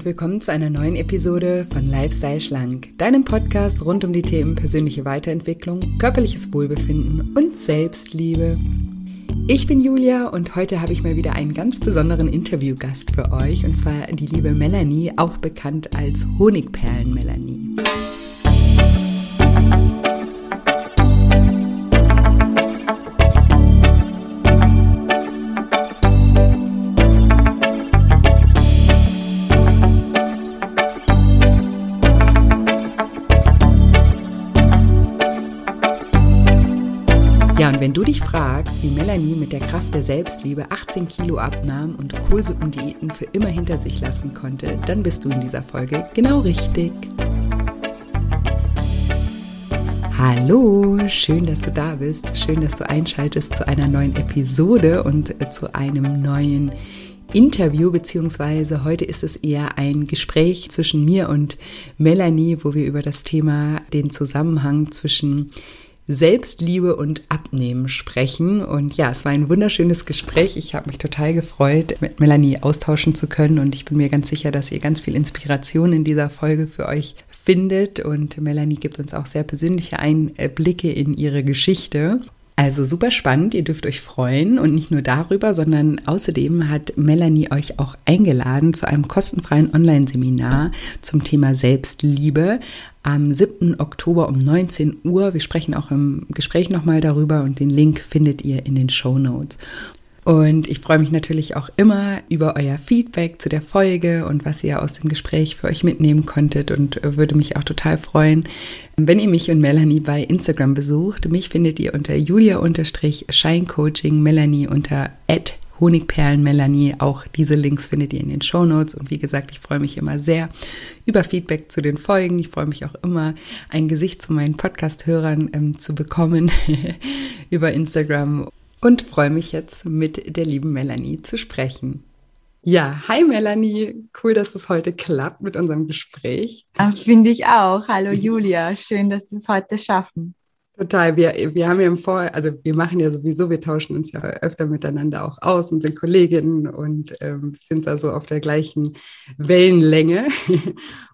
und willkommen zu einer neuen Episode von Lifestyle Schlank, deinem Podcast rund um die Themen persönliche Weiterentwicklung, körperliches Wohlbefinden und Selbstliebe. Ich bin Julia und heute habe ich mal wieder einen ganz besonderen Interviewgast für euch und zwar die liebe Melanie, auch bekannt als Honigperlen wie Melanie mit der Kraft der Selbstliebe 18 Kilo abnahm und Kohlsuppendiäten für immer hinter sich lassen konnte, dann bist du in dieser Folge genau richtig. Hallo, schön, dass du da bist. Schön, dass du einschaltest zu einer neuen Episode und zu einem neuen Interview, beziehungsweise heute ist es eher ein Gespräch zwischen mir und Melanie, wo wir über das Thema den Zusammenhang zwischen Selbstliebe und Abnehmen sprechen. Und ja, es war ein wunderschönes Gespräch. Ich habe mich total gefreut, mit Melanie austauschen zu können. Und ich bin mir ganz sicher, dass ihr ganz viel Inspiration in dieser Folge für euch findet. Und Melanie gibt uns auch sehr persönliche Einblicke in ihre Geschichte. Also super spannend, ihr dürft euch freuen und nicht nur darüber, sondern außerdem hat Melanie euch auch eingeladen zu einem kostenfreien Online-Seminar zum Thema Selbstliebe am 7. Oktober um 19 Uhr. Wir sprechen auch im Gespräch nochmal darüber und den Link findet ihr in den Show Notes. Und ich freue mich natürlich auch immer über euer Feedback zu der Folge und was ihr aus dem Gespräch für euch mitnehmen konntet und würde mich auch total freuen, wenn ihr mich und Melanie bei Instagram besucht. Mich findet ihr unter julia-scheincoaching, Melanie unter Honigperlen Melanie. Auch diese Links findet ihr in den Show Notes. Und wie gesagt, ich freue mich immer sehr über Feedback zu den Folgen. Ich freue mich auch immer, ein Gesicht zu meinen Podcast-Hörern ähm, zu bekommen über Instagram und freue mich jetzt mit der lieben Melanie zu sprechen. Ja, hi Melanie, cool, dass es heute klappt mit unserem Gespräch. Finde ich auch. Hallo Julia, schön, dass wir es heute schaffen. Total. Wir, wir haben ja im Vor, also wir machen ja sowieso, wir tauschen uns ja öfter miteinander auch aus und sind Kolleginnen und ähm, sind da so auf der gleichen Wellenlänge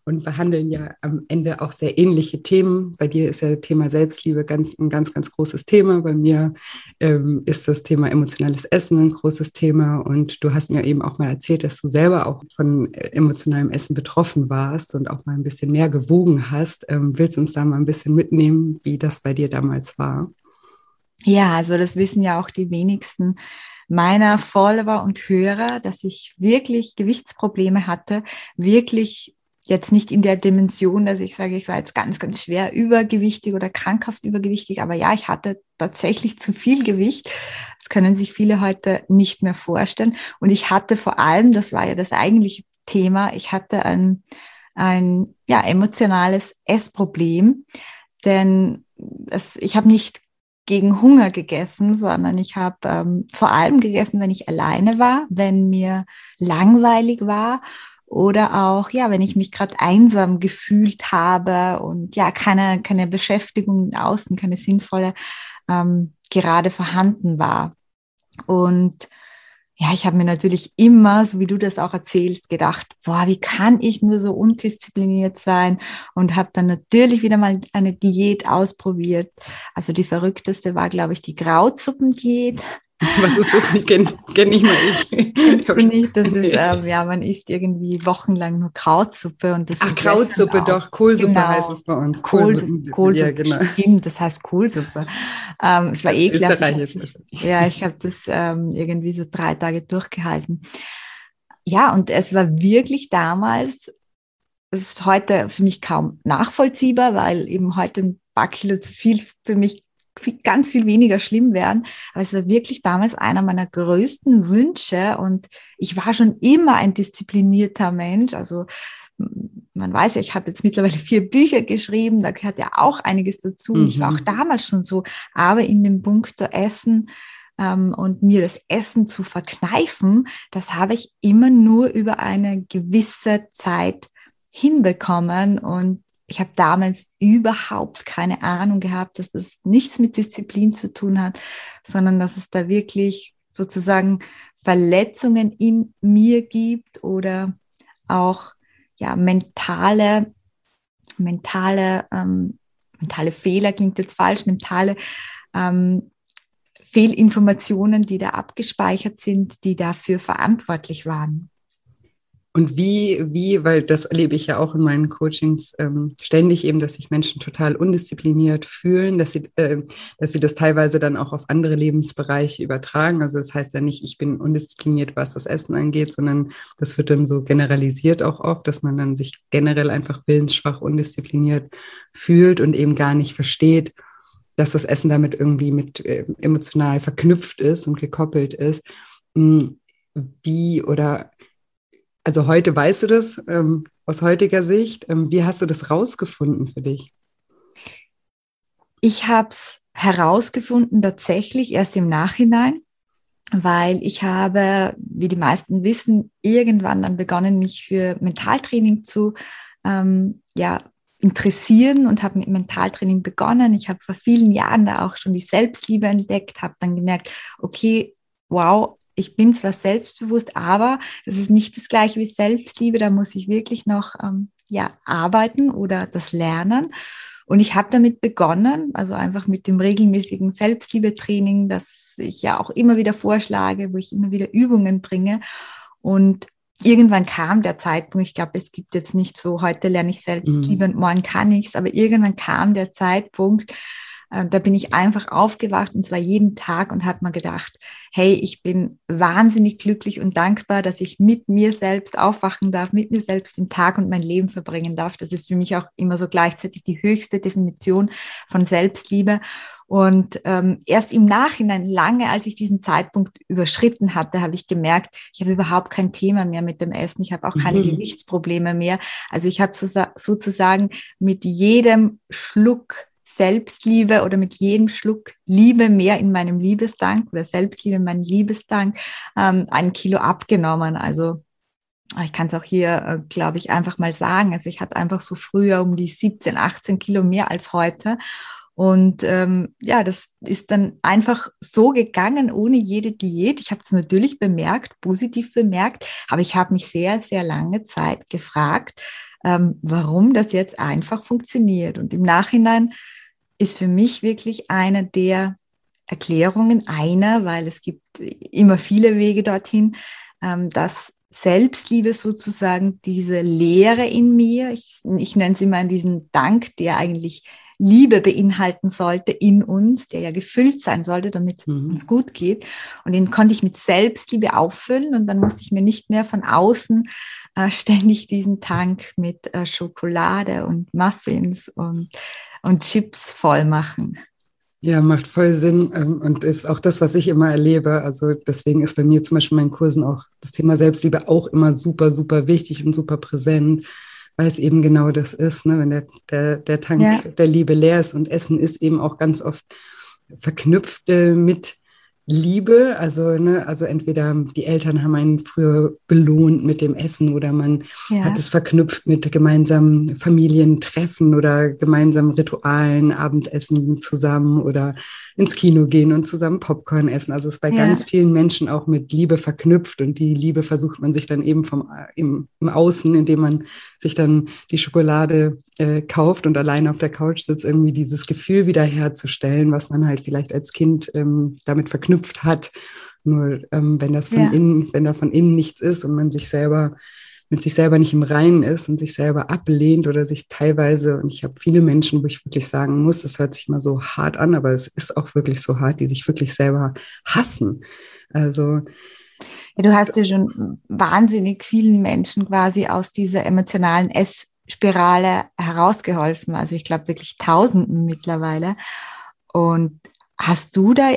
und behandeln ja am Ende auch sehr ähnliche Themen. Bei dir ist ja Thema Selbstliebe ganz, ein ganz, ganz großes Thema. Bei mir ähm, ist das Thema emotionales Essen ein großes Thema. Und du hast mir eben auch mal erzählt, dass du selber auch von äh, emotionalem Essen betroffen warst und auch mal ein bisschen mehr gewogen hast. Ähm, willst du uns da mal ein bisschen mitnehmen, wie das bei dir damals war? Ja, also das wissen ja auch die wenigsten meiner Follower und Hörer, dass ich wirklich Gewichtsprobleme hatte, wirklich jetzt nicht in der Dimension, dass ich sage, ich war jetzt ganz, ganz schwer übergewichtig oder krankhaft übergewichtig, aber ja, ich hatte tatsächlich zu viel Gewicht. Das können sich viele heute nicht mehr vorstellen. Und ich hatte vor allem, das war ja das eigentliche Thema, ich hatte ein, ein ja, emotionales Essproblem, denn es, ich habe nicht gegen Hunger gegessen, sondern ich habe ähm, vor allem gegessen, wenn ich alleine war, wenn mir langweilig war oder auch, ja, wenn ich mich gerade einsam gefühlt habe und ja, keine, keine Beschäftigung außen, keine sinnvolle ähm, gerade vorhanden war. Und ja, ich habe mir natürlich immer, so wie du das auch erzählst, gedacht, boah, wie kann ich nur so undiszipliniert sein? Und habe dann natürlich wieder mal eine Diät ausprobiert. Also die verrückteste war, glaube ich, die Grauzuppendiät. Was ist das? Kenne kenn nicht mal ich. ich nicht, das ist, ähm, ja, man isst irgendwie wochenlang nur Krautsuppe. Und das Ach, Krautsuppe, doch, Kohlsuppe genau. heißt es bei uns. Kohlsuppe, Kohlsuppe, ja, genau. stimmt, das heißt Kohlsuppe. Ähm, es war eh Österreichisch. Ja, ich habe das ähm, irgendwie so drei Tage durchgehalten. Ja, und es war wirklich damals, es ist heute für mich kaum nachvollziehbar, weil eben heute ein paar Kilo zu viel für mich ganz viel weniger schlimm werden. Aber es war wirklich damals einer meiner größten Wünsche und ich war schon immer ein disziplinierter Mensch. Also man weiß ja, ich habe jetzt mittlerweile vier Bücher geschrieben, da gehört ja auch einiges dazu. Mhm. Ich war auch mhm. damals schon so, aber in dem Punkt der Essen ähm, und mir das Essen zu verkneifen, das habe ich immer nur über eine gewisse Zeit hinbekommen und ich habe damals überhaupt keine Ahnung gehabt, dass das nichts mit Disziplin zu tun hat, sondern dass es da wirklich sozusagen Verletzungen in mir gibt oder auch ja, mentale, mentale, ähm, mentale Fehler klingt jetzt falsch, mentale ähm, Fehlinformationen, die da abgespeichert sind, die dafür verantwortlich waren. Und wie, wie, weil das erlebe ich ja auch in meinen Coachings ähm, ständig eben, dass sich Menschen total undiszipliniert fühlen, dass sie, äh, dass sie das teilweise dann auch auf andere Lebensbereiche übertragen. Also das heißt ja nicht, ich bin undiszipliniert, was das Essen angeht, sondern das wird dann so generalisiert auch oft, dass man dann sich generell einfach willensschwach, undiszipliniert fühlt und eben gar nicht versteht, dass das Essen damit irgendwie mit äh, emotional verknüpft ist und gekoppelt ist. Hm, wie oder also heute weißt du das ähm, aus heutiger Sicht. Ähm, wie hast du das rausgefunden für dich? Ich habe es herausgefunden tatsächlich erst im Nachhinein, weil ich habe, wie die meisten wissen, irgendwann dann begonnen, mich für Mentaltraining zu ähm, ja, interessieren und habe mit Mentaltraining begonnen. Ich habe vor vielen Jahren da auch schon die Selbstliebe entdeckt, habe dann gemerkt, okay, wow, ich bin zwar selbstbewusst, aber das ist nicht das gleiche wie Selbstliebe. Da muss ich wirklich noch ähm, ja, arbeiten oder das lernen. Und ich habe damit begonnen, also einfach mit dem regelmäßigen Selbstliebetraining, das ich ja auch immer wieder vorschlage, wo ich immer wieder Übungen bringe. Und irgendwann kam der Zeitpunkt, ich glaube, es gibt jetzt nicht so, heute lerne ich Selbstliebe mhm. und morgen kann ich es, aber irgendwann kam der Zeitpunkt, da bin ich einfach aufgewacht und zwar jeden Tag und habe mir gedacht, hey, ich bin wahnsinnig glücklich und dankbar, dass ich mit mir selbst aufwachen darf, mit mir selbst den Tag und mein Leben verbringen darf. Das ist für mich auch immer so gleichzeitig die höchste Definition von Selbstliebe. Und ähm, erst im Nachhinein, lange als ich diesen Zeitpunkt überschritten hatte, habe ich gemerkt, ich habe überhaupt kein Thema mehr mit dem Essen. Ich habe auch keine mhm. Gewichtsprobleme mehr. Also ich habe so, sozusagen mit jedem Schluck Selbstliebe oder mit jedem Schluck Liebe mehr in meinem Liebesdank oder Selbstliebe in meinem Liebesdank ähm, ein Kilo abgenommen. Also ich kann es auch hier, äh, glaube ich, einfach mal sagen. Also ich hatte einfach so früher um die 17, 18 Kilo mehr als heute. Und ähm, ja, das ist dann einfach so gegangen, ohne jede Diät. Ich habe es natürlich bemerkt, positiv bemerkt, aber ich habe mich sehr, sehr lange Zeit gefragt, ähm, warum das jetzt einfach funktioniert. Und im Nachhinein ist für mich wirklich eine der Erklärungen, einer, weil es gibt immer viele Wege dorthin, ähm, dass Selbstliebe sozusagen diese Leere in mir, ich, ich nenne sie mal diesen Dank, der eigentlich Liebe beinhalten sollte in uns, der ja gefüllt sein sollte, damit es mhm. uns gut geht. Und den konnte ich mit Selbstliebe auffüllen und dann musste ich mir nicht mehr von außen äh, ständig diesen Tank mit äh, Schokolade und Muffins und und Chips voll machen. Ja, macht voll Sinn ähm, und ist auch das, was ich immer erlebe. Also deswegen ist bei mir zum Beispiel in meinen Kursen auch das Thema Selbstliebe auch immer super, super wichtig und super präsent, weil es eben genau das ist, ne? wenn der, der, der Tank ja. der Liebe leer ist und Essen ist eben auch ganz oft verknüpft äh, mit Liebe, also ne, also entweder die Eltern haben einen früher belohnt mit dem Essen oder man ja. hat es verknüpft mit gemeinsamen Familientreffen oder gemeinsamen Ritualen, Abendessen zusammen oder ins Kino gehen und zusammen Popcorn essen. Also es ist bei ja. ganz vielen Menschen auch mit Liebe verknüpft und die Liebe versucht man sich dann eben vom im, im Außen, indem man sich dann die Schokolade äh, kauft und alleine auf der Couch sitzt, irgendwie dieses Gefühl wiederherzustellen, was man halt vielleicht als Kind ähm, damit verknüpft hat. Nur ähm, wenn das von ja. innen, wenn da von innen nichts ist und man sich selber mit sich selber nicht im Reinen ist und sich selber ablehnt oder sich teilweise, und ich habe viele Menschen, wo ich wirklich sagen muss, das hört sich mal so hart an, aber es ist auch wirklich so hart, die sich wirklich selber hassen. Also ja, du hast ja schon wahnsinnig vielen Menschen quasi aus dieser emotionalen Ess Spirale herausgeholfen. Also ich glaube wirklich Tausenden mittlerweile. Und hast du da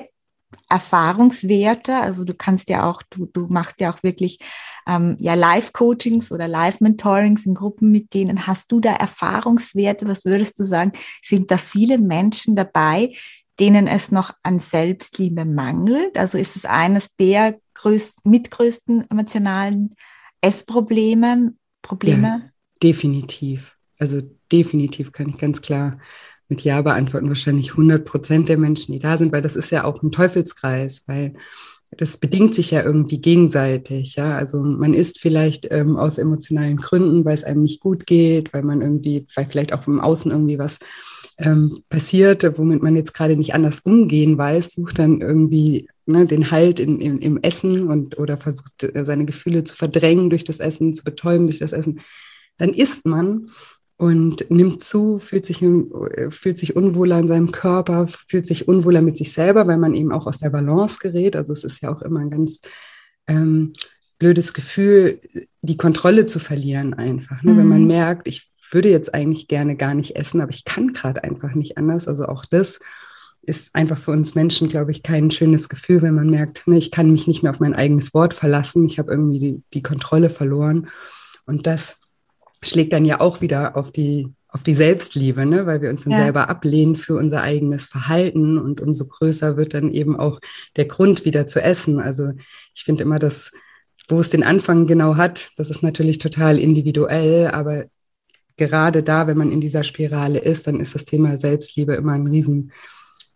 Erfahrungswerte? Also du kannst ja auch, du, du machst ja auch wirklich ähm, ja Live-Coachings oder Live-Mentorings in Gruppen mit denen. Hast du da Erfahrungswerte? Was würdest du sagen? Sind da viele Menschen dabei, denen es noch an Selbstliebe mangelt? Also ist es eines der größten, mitgrößten emotionalen Essproblemen? Probleme? Ja. Definitiv. Also definitiv kann ich ganz klar mit Ja beantworten. Wahrscheinlich 100 Prozent der Menschen, die da sind, weil das ist ja auch ein Teufelskreis, weil das bedingt sich ja irgendwie gegenseitig, ja. Also man isst vielleicht ähm, aus emotionalen Gründen, weil es einem nicht gut geht, weil man irgendwie, weil vielleicht auch im Außen irgendwie was ähm, passiert, womit man jetzt gerade nicht anders umgehen weiß, sucht dann irgendwie ne, den Halt in, in, im Essen und oder versucht äh, seine Gefühle zu verdrängen durch das Essen, zu betäuben durch das Essen. Dann isst man und nimmt zu, fühlt sich, äh, fühlt sich unwohler in seinem Körper, fühlt sich unwohler mit sich selber, weil man eben auch aus der Balance gerät. Also es ist ja auch immer ein ganz ähm, blödes Gefühl, die Kontrolle zu verlieren einfach. Ne? Mhm. Wenn man mhm. merkt, ich würde jetzt eigentlich gerne gar nicht essen, aber ich kann gerade einfach nicht anders. Also auch das ist einfach für uns Menschen, glaube ich, kein schönes Gefühl, wenn man merkt, ne, ich kann mich nicht mehr auf mein eigenes Wort verlassen, ich habe irgendwie die, die Kontrolle verloren. Und das schlägt dann ja auch wieder auf die, auf die Selbstliebe, ne? weil wir uns dann ja. selber ablehnen für unser eigenes Verhalten und umso größer wird dann eben auch der Grund wieder zu essen. Also ich finde immer, dass wo es den Anfang genau hat, das ist natürlich total individuell, aber gerade da, wenn man in dieser Spirale ist, dann ist das Thema Selbstliebe immer ein riesen,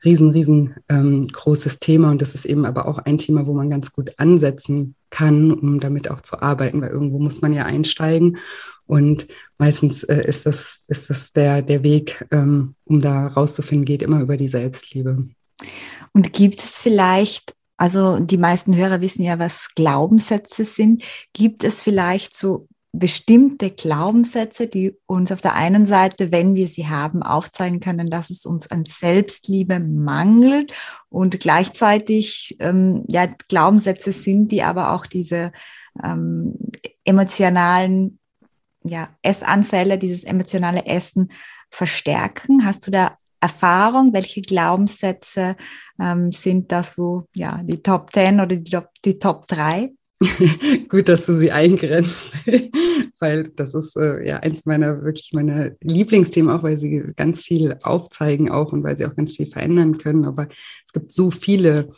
riesen, riesen ähm, großes Thema und das ist eben aber auch ein Thema, wo man ganz gut ansetzen kann, um damit auch zu arbeiten, weil irgendwo muss man ja einsteigen und meistens äh, ist das, ist das der, der Weg, ähm, um da rauszufinden, geht immer über die Selbstliebe. Und gibt es vielleicht, also die meisten Hörer wissen ja, was Glaubenssätze sind, gibt es vielleicht so bestimmte Glaubenssätze, die uns auf der einen Seite, wenn wir sie haben, aufzeigen können, dass es uns an Selbstliebe mangelt und gleichzeitig ähm, ja Glaubenssätze sind, die aber auch diese ähm, emotionalen ja, Essanfälle, dieses emotionale Essen verstärken? Hast du da Erfahrung? Welche Glaubenssätze ähm, sind das, wo ja die Top 10 oder die Top, die Top 3? Gut, dass du sie eingrenzt, weil das ist äh, ja eins meiner wirklich meiner Lieblingsthemen, auch weil sie ganz viel aufzeigen auch und weil sie auch ganz viel verändern können. Aber es gibt so viele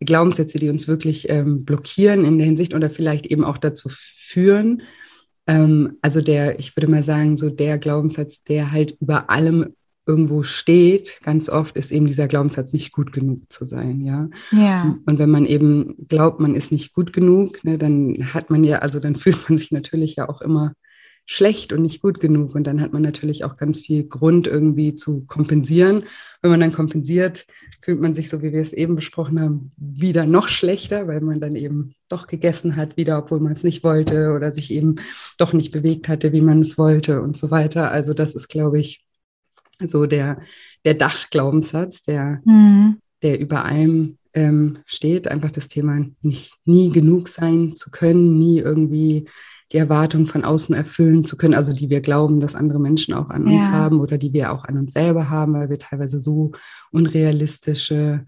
Glaubenssätze, die uns wirklich ähm, blockieren in der Hinsicht oder vielleicht eben auch dazu führen, ähm, also der, ich würde mal sagen, so der Glaubenssatz, der halt über allem irgendwo steht, ganz oft ist eben dieser Glaubenssatz, nicht gut genug zu sein, ja. Ja. Und wenn man eben glaubt, man ist nicht gut genug, ne, dann hat man ja, also dann fühlt man sich natürlich ja auch immer schlecht und nicht gut genug. Und dann hat man natürlich auch ganz viel Grund irgendwie zu kompensieren. Wenn man dann kompensiert, fühlt man sich, so wie wir es eben besprochen haben, wieder noch schlechter, weil man dann eben doch gegessen hat, wieder, obwohl man es nicht wollte oder sich eben doch nicht bewegt hatte, wie man es wollte und so weiter. Also das ist, glaube ich, so der, der Dachglaubenssatz, der, mhm. der über allem ähm, steht. Einfach das Thema, nicht nie genug sein zu können, nie irgendwie die Erwartungen von außen erfüllen zu können, also die wir glauben, dass andere Menschen auch an uns haben oder die wir auch an uns selber haben, weil wir teilweise so unrealistische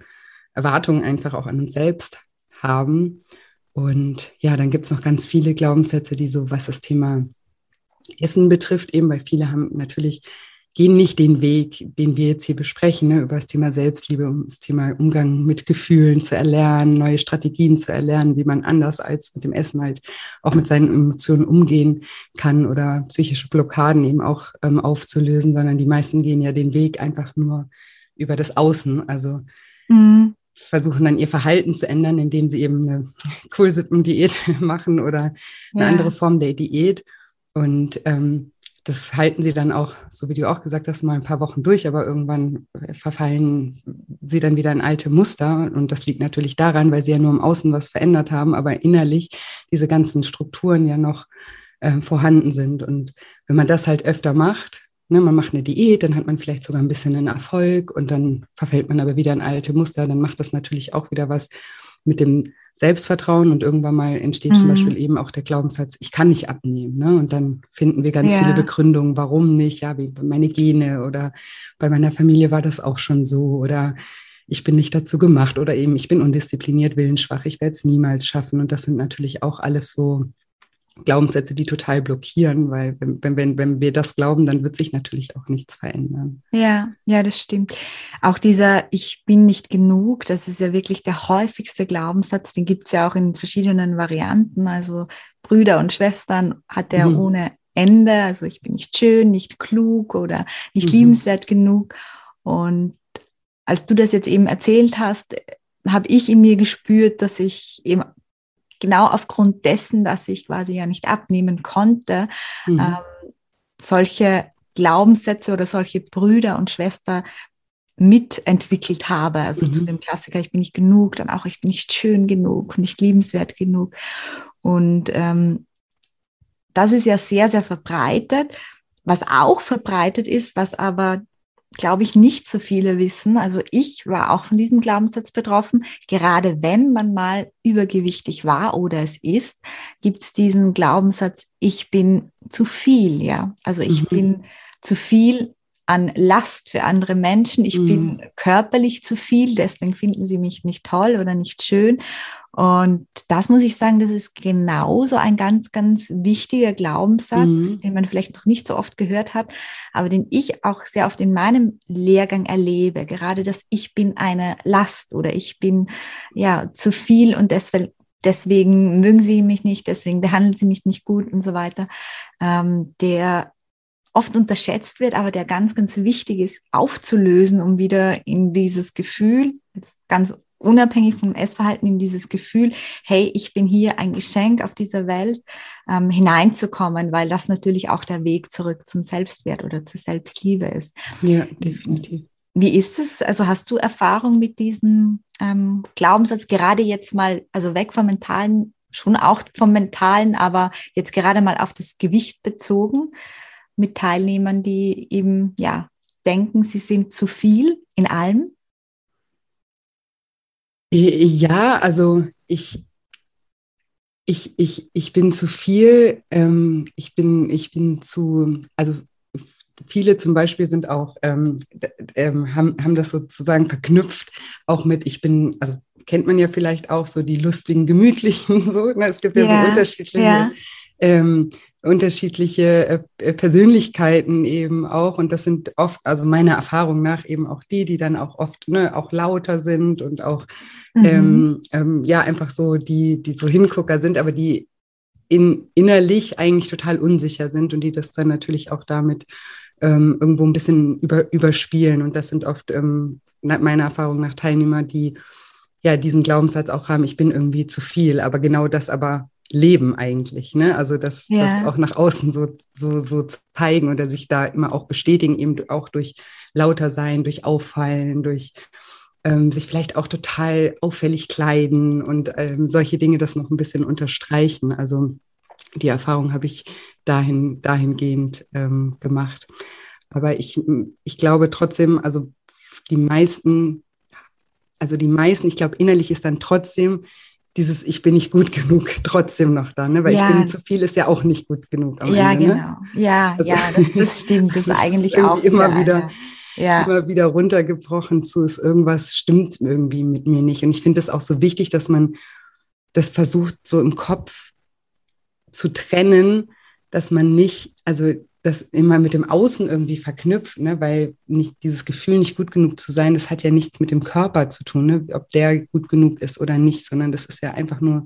Erwartungen einfach auch an uns selbst haben. Und ja, dann gibt es noch ganz viele Glaubenssätze, die so, was das Thema Essen betrifft, eben, weil viele haben natürlich gehen nicht den Weg, den wir jetzt hier besprechen, ne, über das Thema Selbstliebe, um das Thema Umgang mit Gefühlen zu erlernen, neue Strategien zu erlernen, wie man anders als mit dem Essen halt auch mit seinen Emotionen umgehen kann oder psychische Blockaden eben auch ähm, aufzulösen, sondern die meisten gehen ja den Weg einfach nur über das Außen, also mhm. versuchen dann ihr Verhalten zu ändern, indem sie eben eine Kohlsuppendiät machen oder eine ja. andere Form der Diät. Und ähm, das halten sie dann auch, so wie du auch gesagt hast, mal ein paar Wochen durch, aber irgendwann verfallen sie dann wieder in alte Muster. Und das liegt natürlich daran, weil sie ja nur im Außen was verändert haben, aber innerlich diese ganzen Strukturen ja noch äh, vorhanden sind. Und wenn man das halt öfter macht, ne, man macht eine Diät, dann hat man vielleicht sogar ein bisschen einen Erfolg und dann verfällt man aber wieder in alte Muster, dann macht das natürlich auch wieder was mit dem Selbstvertrauen und irgendwann mal entsteht mhm. zum Beispiel eben auch der Glaubenssatz, ich kann nicht abnehmen. Ne? Und dann finden wir ganz ja. viele Begründungen, warum nicht, ja, wie meine Gene oder bei meiner Familie war das auch schon so oder ich bin nicht dazu gemacht oder eben ich bin undiszipliniert, willensschwach, ich werde es niemals schaffen. Und das sind natürlich auch alles so Glaubenssätze, die total blockieren, weil wenn, wenn, wenn wir das glauben, dann wird sich natürlich auch nichts verändern. Ja, ja, das stimmt. Auch dieser Ich bin nicht genug, das ist ja wirklich der häufigste Glaubenssatz, den gibt es ja auch in verschiedenen Varianten. Also Brüder und Schwestern hat er mhm. ohne Ende. Also ich bin nicht schön, nicht klug oder nicht mhm. liebenswert genug. Und als du das jetzt eben erzählt hast, habe ich in mir gespürt, dass ich eben genau aufgrund dessen, dass ich quasi ja nicht abnehmen konnte, mhm. ähm, solche Glaubenssätze oder solche Brüder und Schwester mitentwickelt habe. Also mhm. zu dem Klassiker, ich bin nicht genug, dann auch, ich bin nicht schön genug, nicht liebenswert genug. Und ähm, das ist ja sehr, sehr verbreitet. Was auch verbreitet ist, was aber glaube ich, nicht so viele wissen. Also ich war auch von diesem Glaubenssatz betroffen. Gerade wenn man mal übergewichtig war oder es ist, gibt es diesen Glaubenssatz, ich bin zu viel, ja. Also ich mhm. bin zu viel an Last für andere Menschen. Ich mhm. bin körperlich zu viel, deswegen finden sie mich nicht toll oder nicht schön. Und das muss ich sagen, das ist genauso ein ganz, ganz wichtiger Glaubenssatz, mhm. den man vielleicht noch nicht so oft gehört hat, aber den ich auch sehr oft in meinem Lehrgang erlebe. Gerade das Ich bin eine Last oder ich bin ja zu viel und deswegen, deswegen mögen sie mich nicht, deswegen behandeln sie mich nicht gut und so weiter. Ähm, der oft unterschätzt wird, aber der ganz, ganz wichtig ist, aufzulösen, um wieder in dieses Gefühl, jetzt ganz unabhängig vom Essverhalten, in dieses Gefühl, hey, ich bin hier ein Geschenk auf dieser Welt, ähm, hineinzukommen, weil das natürlich auch der Weg zurück zum Selbstwert oder zur Selbstliebe ist. Ja, definitiv. Wie ist es? Also hast du Erfahrung mit diesem ähm, Glaubenssatz, gerade jetzt mal, also weg vom mentalen, schon auch vom mentalen, aber jetzt gerade mal auf das Gewicht bezogen? Mit Teilnehmern, die eben ja denken, sie sind zu viel in allem? Ja, also ich, ich, ich, ich bin zu viel, ähm, ich, bin, ich bin zu, also viele zum Beispiel sind auch, ähm, ähm, haben, haben das sozusagen verknüpft, auch mit, ich bin, also kennt man ja vielleicht auch so die lustigen, gemütlichen, so, ne? es gibt ja, ja so unterschiedliche ja ähm, unterschiedliche äh, Persönlichkeiten eben auch. Und das sind oft, also meiner Erfahrung nach eben auch die, die dann auch oft ne, auch lauter sind und auch mhm. ähm, ähm, ja einfach so die, die so Hingucker sind, aber die in, innerlich eigentlich total unsicher sind und die das dann natürlich auch damit ähm, irgendwo ein bisschen über, überspielen. Und das sind oft ähm, meiner Erfahrung nach Teilnehmer, die ja diesen Glaubenssatz auch haben, ich bin irgendwie zu viel, aber genau das aber leben eigentlich. Ne? Also das, ja. das auch nach außen so, so, so zeigen oder sich da immer auch bestätigen, eben auch durch lauter sein, durch Auffallen, durch ähm, sich vielleicht auch total auffällig kleiden und ähm, solche Dinge das noch ein bisschen unterstreichen. Also die Erfahrung habe ich dahin, dahingehend ähm, gemacht. Aber ich, ich glaube trotzdem, also die meisten, also die meisten, ich glaube, innerlich ist dann trotzdem dieses Ich bin nicht gut genug trotzdem noch da, ne? weil ja. ich bin zu viel ist ja auch nicht gut genug ja, Ende. Ne? Genau. Ja, also, ja, das, das stimmt. Das, das ist eigentlich auch immer wieder, ja. immer wieder runtergebrochen zu, ist irgendwas stimmt irgendwie mit mir nicht. Und ich finde es auch so wichtig, dass man das versucht, so im Kopf zu trennen, dass man nicht, also das immer mit dem Außen irgendwie verknüpft, ne? weil nicht dieses Gefühl, nicht gut genug zu sein, das hat ja nichts mit dem Körper zu tun, ne? ob der gut genug ist oder nicht, sondern das ist ja einfach nur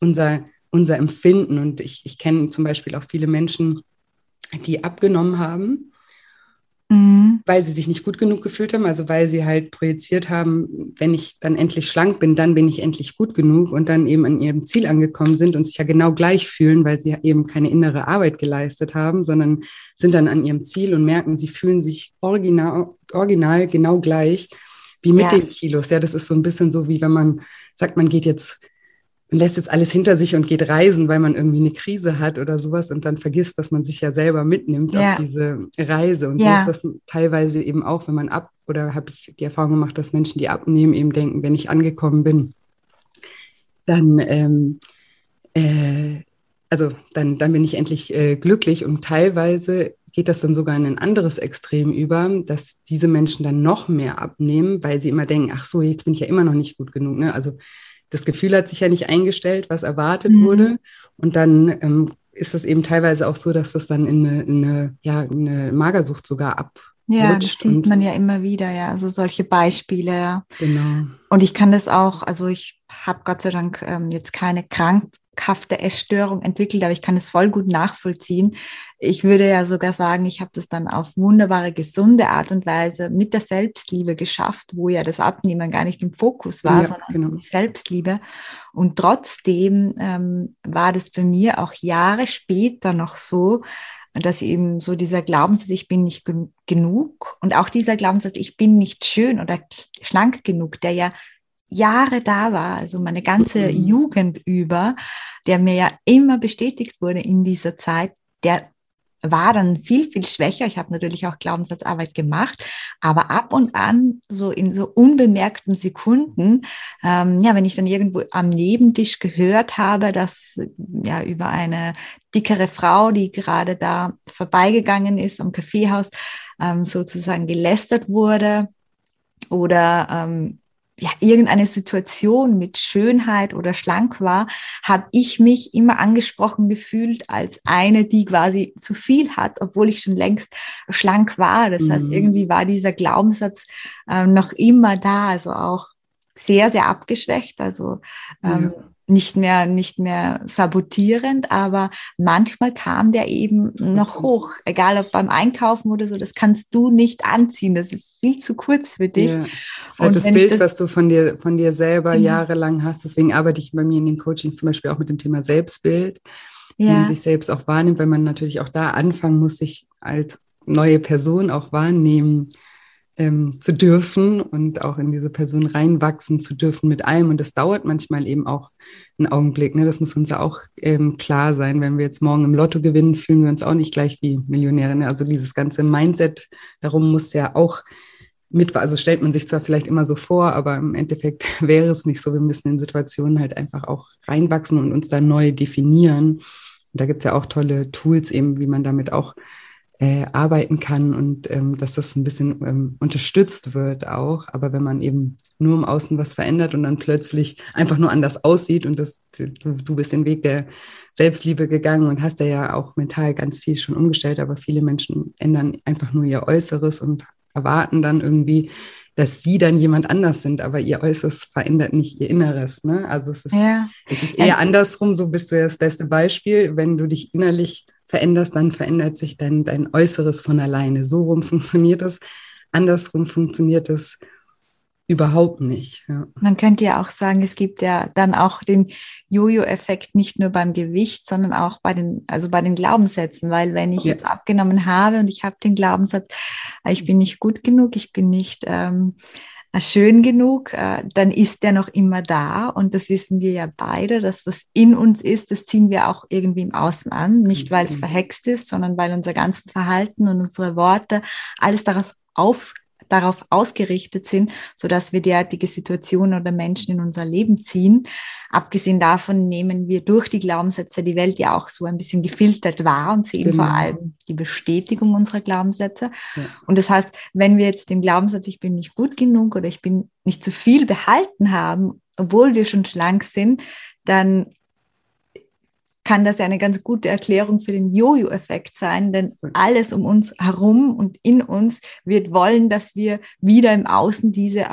unser, unser Empfinden. Und ich, ich kenne zum Beispiel auch viele Menschen, die abgenommen haben Mhm. Weil sie sich nicht gut genug gefühlt haben, also weil sie halt projiziert haben, wenn ich dann endlich schlank bin, dann bin ich endlich gut genug und dann eben an ihrem Ziel angekommen sind und sich ja genau gleich fühlen, weil sie eben keine innere Arbeit geleistet haben, sondern sind dann an ihrem Ziel und merken, sie fühlen sich original, original genau gleich wie mit ja. den Kilos. Ja, das ist so ein bisschen so, wie wenn man sagt, man geht jetzt man lässt jetzt alles hinter sich und geht reisen, weil man irgendwie eine Krise hat oder sowas und dann vergisst, dass man sich ja selber mitnimmt ja. auf diese Reise. Und ja. so ist das teilweise eben auch, wenn man ab, oder habe ich die Erfahrung gemacht, dass Menschen, die abnehmen, eben denken, wenn ich angekommen bin, dann, ähm, äh, also dann, dann bin ich endlich äh, glücklich und teilweise geht das dann sogar in ein anderes Extrem über, dass diese Menschen dann noch mehr abnehmen, weil sie immer denken, ach so, jetzt bin ich ja immer noch nicht gut genug. Ne? Also das Gefühl hat sich ja nicht eingestellt, was erwartet mhm. wurde. Und dann ähm, ist es eben teilweise auch so, dass das dann in eine, in eine, ja, eine Magersucht sogar ab. Ja, das sieht man ja immer wieder, ja, also solche Beispiele, ja. Genau. Und ich kann das auch, also ich habe Gott sei Dank ähm, jetzt keine Krank zwanghafte Essstörung entwickelt, aber ich kann es voll gut nachvollziehen. Ich würde ja sogar sagen, ich habe das dann auf wunderbare, gesunde Art und Weise mit der Selbstliebe geschafft, wo ja das Abnehmen gar nicht im Fokus war, ja, sondern genau. die Selbstliebe. Und trotzdem ähm, war das bei mir auch Jahre später noch so, dass eben so dieser Glaubenssatz, ich bin nicht genug und auch dieser Glaubenssatz, ich bin nicht schön oder schlank genug, der ja Jahre da war, also meine ganze mhm. Jugend über, der mir ja immer bestätigt wurde in dieser Zeit, der war dann viel, viel schwächer. Ich habe natürlich auch Glaubenssatzarbeit gemacht, aber ab und an, so in so unbemerkten Sekunden, ähm, ja, wenn ich dann irgendwo am Nebentisch gehört habe, dass ja über eine dickere Frau, die gerade da vorbeigegangen ist am Kaffeehaus, ähm, sozusagen gelästert wurde oder ähm, ja, irgendeine Situation mit Schönheit oder schlank war, habe ich mich immer angesprochen gefühlt als eine, die quasi zu viel hat, obwohl ich schon längst schlank war. Das mhm. heißt, irgendwie war dieser Glaubenssatz äh, noch immer da, also auch sehr, sehr abgeschwächt. Also ähm, ja nicht mehr, nicht mehr sabotierend, aber manchmal kam der eben noch hoch, egal ob beim Einkaufen oder so, das kannst du nicht anziehen, das ist viel zu kurz für dich. Ja. Das halt das Bild, das, was du von dir, von dir selber genau. jahrelang hast, deswegen arbeite ich bei mir in den Coachings zum Beispiel auch mit dem Thema Selbstbild, ja. wie man sich selbst auch wahrnimmt, weil man natürlich auch da anfangen muss, sich als neue Person auch wahrnehmen ähm, zu dürfen und auch in diese Person reinwachsen zu dürfen mit allem. Und das dauert manchmal eben auch einen Augenblick. Ne? Das muss uns ja auch ähm, klar sein. Wenn wir jetzt morgen im Lotto gewinnen, fühlen wir uns auch nicht gleich wie Millionäre. Ne? Also dieses ganze Mindset, darum muss ja auch mit, also stellt man sich zwar vielleicht immer so vor, aber im Endeffekt wäre es nicht so. Wir müssen in Situationen halt einfach auch reinwachsen und uns da neu definieren. Und da gibt es ja auch tolle Tools eben, wie man damit auch äh, arbeiten kann und ähm, dass das ein bisschen ähm, unterstützt wird auch. Aber wenn man eben nur im Außen was verändert und dann plötzlich einfach nur anders aussieht und das, du, du bist den Weg der Selbstliebe gegangen und hast ja auch mental ganz viel schon umgestellt, aber viele Menschen ändern einfach nur ihr Äußeres und erwarten dann irgendwie, dass sie dann jemand anders sind, aber ihr Äußeres verändert nicht ihr Inneres. Ne? Also es ist, ja. es ist eher andersrum, so bist du ja das beste Beispiel. Wenn du dich innerlich veränderst, dann verändert sich dein, dein Äußeres von alleine. So rum funktioniert es. Andersrum funktioniert es überhaupt nicht. Ja. Man könnte ja auch sagen, es gibt ja dann auch den Jojo-Effekt nicht nur beim Gewicht, sondern auch bei den, also bei den Glaubenssätzen, weil wenn ich ja. jetzt abgenommen habe und ich habe den Glaubenssatz, ich bin nicht gut genug, ich bin nicht ähm, schön genug, äh, dann ist der noch immer da. Und das wissen wir ja beide, dass was in uns ist, das ziehen wir auch irgendwie im Außen an. Nicht, weil es mhm. verhext ist, sondern weil unser ganzes Verhalten und unsere Worte alles darauf auf, darauf ausgerichtet sind, so dass wir derartige Situationen oder Menschen in unser Leben ziehen. Abgesehen davon nehmen wir durch die Glaubenssätze die Welt ja auch so ein bisschen gefiltert wahr und sehen genau. vor allem die Bestätigung unserer Glaubenssätze. Ja. Und das heißt, wenn wir jetzt den Glaubenssatz, ich bin nicht gut genug oder ich bin nicht zu viel behalten haben, obwohl wir schon schlank sind, dann kann das ja eine ganz gute Erklärung für den Jojo-Effekt sein, denn alles um uns herum und in uns wird wollen, dass wir wieder im Außen diese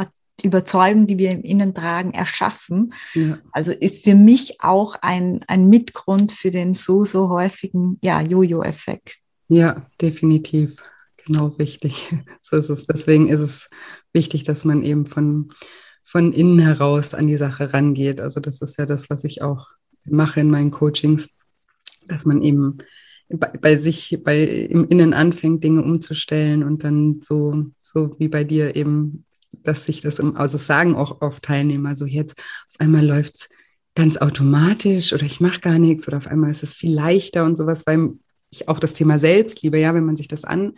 Überzeugung, die wir im Innen tragen, erschaffen. Ja. Also ist für mich auch ein, ein Mitgrund für den so, so häufigen ja, Jojo-Effekt. Ja, definitiv. Genau richtig. So ist es. Deswegen ist es wichtig, dass man eben von, von innen heraus an die Sache rangeht. Also das ist ja das, was ich auch mache in meinen Coachings, dass man eben bei, bei sich, bei im Innen anfängt, Dinge umzustellen und dann so, so wie bei dir eben, dass sich das, im, also sagen auch oft Teilnehmer, also jetzt auf einmal läuft es ganz automatisch oder ich mache gar nichts oder auf einmal ist es viel leichter und sowas, weil ich auch das Thema Selbstliebe, ja, wenn man sich das an,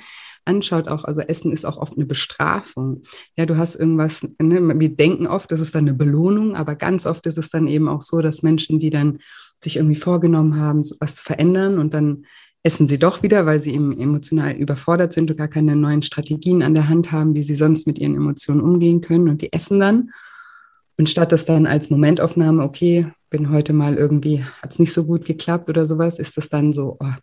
anschaut, auch, also Essen ist auch oft eine Bestrafung. Ja, du hast irgendwas, ne, wir denken oft, das ist dann eine Belohnung, aber ganz oft ist es dann eben auch so, dass Menschen, die dann sich irgendwie vorgenommen haben, was zu verändern und dann essen sie doch wieder, weil sie eben emotional überfordert sind und gar keine neuen Strategien an der Hand haben, wie sie sonst mit ihren Emotionen umgehen können und die essen dann. Und statt das dann als Momentaufnahme, okay, bin heute mal irgendwie, hat es nicht so gut geklappt oder sowas, ist das dann so, oh,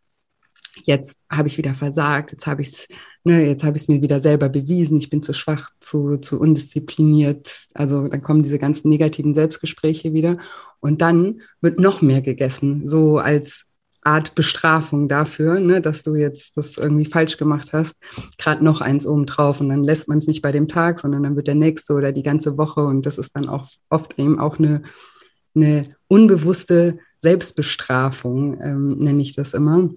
jetzt habe ich wieder versagt, jetzt habe ich es ne, jetzt habe ich mir wieder selber bewiesen, ich bin zu schwach, zu, zu undiszipliniert. Also dann kommen diese ganzen negativen Selbstgespräche wieder. Und dann wird noch mehr gegessen, so als Art Bestrafung dafür, ne, dass du jetzt das irgendwie falsch gemacht hast, gerade noch eins oben drauf und dann lässt man es nicht bei dem Tag, sondern dann wird der nächste oder die ganze Woche und das ist dann auch oft eben auch eine, eine unbewusste Selbstbestrafung, ähm, nenne ich das immer.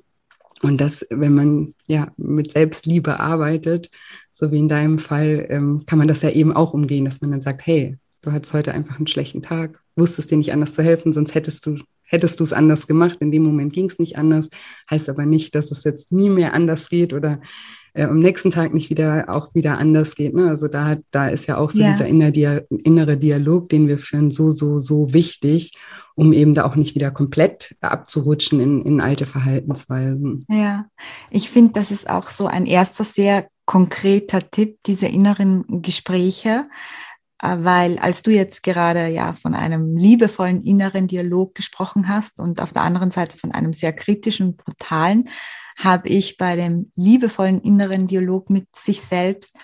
Und das, wenn man ja mit Selbstliebe arbeitet, so wie in deinem Fall, ähm, kann man das ja eben auch umgehen, dass man dann sagt, hey, du hattest heute einfach einen schlechten Tag, wusstest dir nicht anders zu helfen, sonst hättest du hättest du es anders gemacht. In dem Moment ging es nicht anders, heißt aber nicht, dass es jetzt nie mehr anders geht oder äh, am nächsten Tag nicht wieder auch wieder anders geht. Ne? Also da, da ist ja auch so ja. dieser innere, Dialog, den wir führen, so, so, so wichtig, um eben da auch nicht wieder komplett abzurutschen in, in alte Verhaltensweisen. Ja, ich finde, das ist auch so ein erster sehr konkreter Tipp, diese inneren Gespräche, äh, weil als du jetzt gerade ja von einem liebevollen inneren Dialog gesprochen hast und auf der anderen Seite von einem sehr kritischen, brutalen, habe ich bei dem liebevollen inneren Dialog mit sich selbst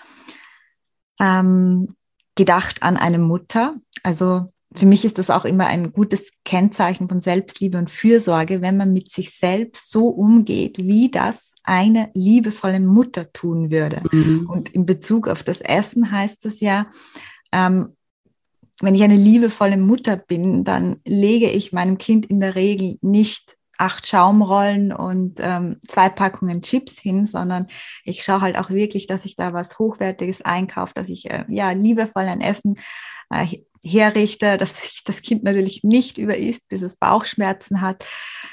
ähm, gedacht an eine Mutter. Also für mich ist das auch immer ein gutes Kennzeichen von Selbstliebe und Fürsorge, wenn man mit sich selbst so umgeht, wie das eine liebevolle Mutter tun würde. Mhm. Und in Bezug auf das Essen heißt es ja, ähm, wenn ich eine liebevolle Mutter bin, dann lege ich meinem Kind in der Regel nicht acht Schaumrollen und ähm, zwei Packungen Chips hin, sondern ich schaue halt auch wirklich, dass ich da was Hochwertiges einkaufe, dass ich äh, ja liebevoll ein Essen äh, herrichte, dass sich das Kind natürlich nicht überisst, bis es Bauchschmerzen hat.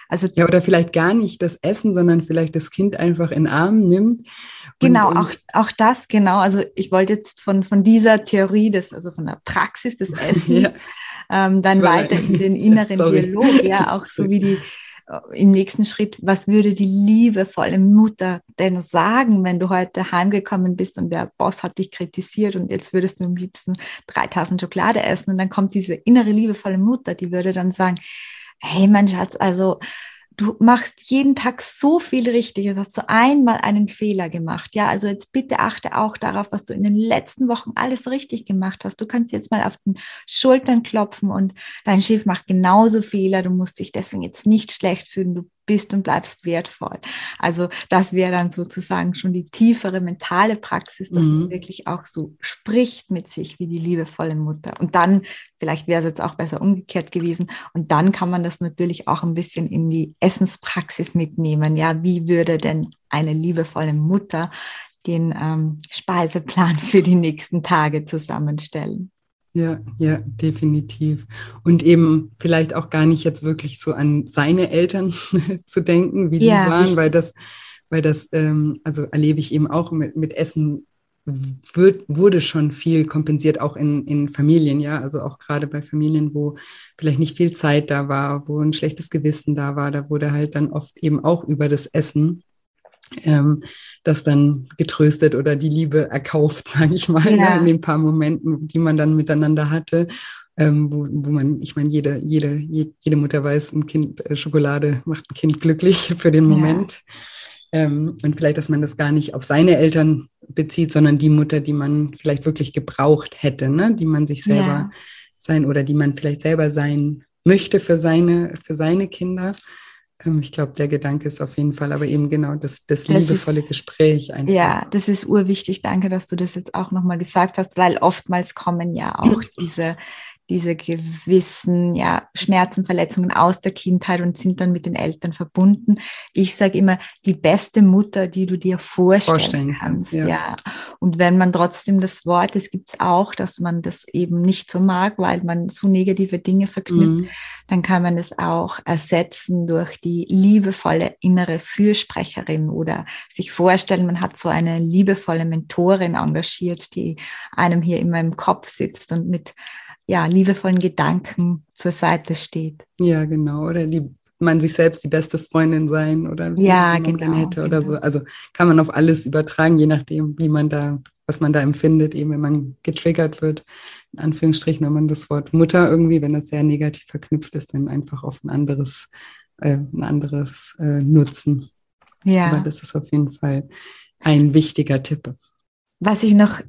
Also ja, oder vielleicht gar nicht das Essen, sondern vielleicht das Kind einfach in den Arm nimmt. Genau, und, und auch, auch das, genau. Also ich wollte jetzt von, von dieser Theorie, des, also von der Praxis des Essens, ja. ähm, dann weiter in den inneren Dialog, ja, auch so wie die im nächsten Schritt, was würde die liebevolle Mutter denn sagen, wenn du heute heimgekommen bist und der Boss hat dich kritisiert und jetzt würdest du am liebsten drei Tafeln Schokolade essen und dann kommt diese innere liebevolle Mutter, die würde dann sagen, hey mein Schatz, also du machst jeden Tag so viel richtig. Jetzt hast du einmal einen Fehler gemacht. Ja, also jetzt bitte achte auch darauf, was du in den letzten Wochen alles richtig gemacht hast. Du kannst jetzt mal auf den Schultern klopfen und dein Schiff macht genauso Fehler. Du musst dich deswegen jetzt nicht schlecht fühlen. Du bist und bleibst wertvoll. Also das wäre dann sozusagen schon die tiefere mentale Praxis, dass mhm. man wirklich auch so spricht mit sich wie die liebevolle Mutter. Und dann, vielleicht wäre es jetzt auch besser umgekehrt gewesen, und dann kann man das natürlich auch ein bisschen in die Essenspraxis mitnehmen. Ja, wie würde denn eine liebevolle Mutter den ähm, Speiseplan für die nächsten Tage zusammenstellen? Ja, ja, definitiv. Und eben vielleicht auch gar nicht jetzt wirklich so an seine Eltern zu denken, wie die ja, waren, weil das, weil das, ähm, also erlebe ich eben auch mit, mit Essen, wird, wurde schon viel kompensiert, auch in, in Familien, ja. Also auch gerade bei Familien, wo vielleicht nicht viel Zeit da war, wo ein schlechtes Gewissen da war, da wurde halt dann oft eben auch über das Essen ähm, das dann getröstet oder die Liebe erkauft, sage ich mal, ja. ne, in den paar Momenten, die man dann miteinander hatte. Ähm, wo, wo man, ich meine, jede, jede, jede Mutter weiß, ein Kind, äh, Schokolade macht ein Kind glücklich für den Moment. Ja. Ähm, und vielleicht, dass man das gar nicht auf seine Eltern bezieht, sondern die Mutter, die man vielleicht wirklich gebraucht hätte, ne? die man sich selber ja. sein oder die man vielleicht selber sein möchte für seine, für seine Kinder. Ähm, ich glaube, der Gedanke ist auf jeden Fall, aber eben genau das, das, das liebevolle ist, Gespräch. Einfach. Ja, das ist urwichtig. Danke, dass du das jetzt auch nochmal gesagt hast, weil oftmals kommen ja auch diese diese gewissen ja, Schmerzen, Verletzungen aus der Kindheit und sind dann mit den Eltern verbunden. Ich sage immer, die beste Mutter, die du dir vorstellen, vorstellen kannst. Ja. ja. Und wenn man trotzdem das Wort, es gibt es auch, dass man das eben nicht so mag, weil man so negative Dinge verknüpft, mhm. dann kann man es auch ersetzen durch die liebevolle innere Fürsprecherin oder sich vorstellen, man hat so eine liebevolle Mentorin engagiert, die einem hier immer im Kopf sitzt und mit ja, liebevollen Gedanken zur Seite steht. Ja, genau. Oder die man sich selbst die beste Freundin sein oder wie ja, man genau, hätte oder genau. so. Also kann man auf alles übertragen, je nachdem, wie man da, was man da empfindet, eben wenn man getriggert wird, in Anführungsstrichen, wenn man das Wort Mutter irgendwie, wenn das sehr negativ verknüpft ist, dann einfach auf ein anderes, äh, ein anderes äh, nutzen. Ja. Aber das ist auf jeden Fall ein wichtiger Tipp. Was ich noch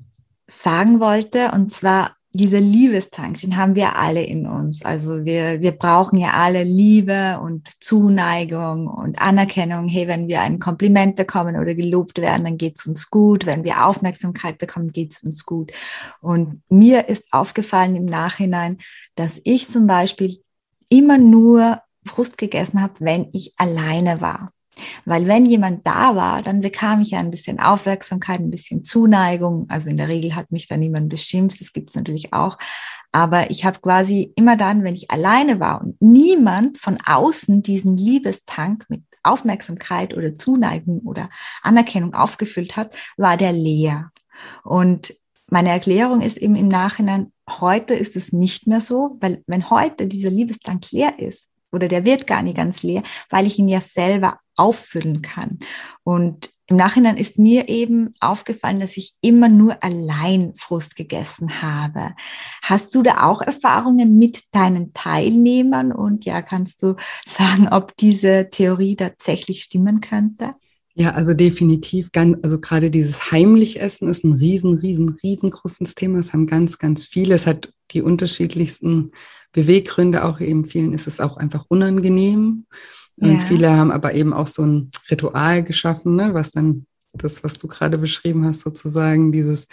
sagen wollte, und zwar dieser Liebestank, den haben wir alle in uns. Also wir, wir brauchen ja alle Liebe und Zuneigung und Anerkennung. Hey, wenn wir ein Kompliment bekommen oder gelobt werden, dann geht's uns gut. Wenn wir Aufmerksamkeit bekommen, geht's uns gut. Und mir ist aufgefallen im Nachhinein, dass ich zum Beispiel immer nur Frust gegessen habe, wenn ich alleine war. Weil wenn jemand da war, dann bekam ich ja ein bisschen Aufmerksamkeit, ein bisschen Zuneigung. Also in der Regel hat mich da niemand beschimpft, das gibt es natürlich auch. Aber ich habe quasi immer dann, wenn ich alleine war und niemand von außen diesen Liebestank mit Aufmerksamkeit oder Zuneigung oder Anerkennung aufgefüllt hat, war der leer. Und meine Erklärung ist eben im Nachhinein, heute ist es nicht mehr so, weil wenn heute dieser Liebestank leer ist, oder der wird gar nicht ganz leer, weil ich ihn ja selber auffüllen kann. Und im Nachhinein ist mir eben aufgefallen, dass ich immer nur allein Frust gegessen habe. Hast du da auch Erfahrungen mit deinen Teilnehmern? Und ja, kannst du sagen, ob diese Theorie tatsächlich stimmen könnte? Ja, also definitiv. Also gerade dieses heimlich Essen ist ein riesen, riesen, riesengroßes Thema. Es haben ganz, ganz viele. Es hat die unterschiedlichsten Beweggründe. Auch eben vielen ist es auch einfach unangenehm. Und ja. viele haben aber eben auch so ein Ritual geschaffen, ne, was dann das, was du gerade beschrieben hast, sozusagen, dieses,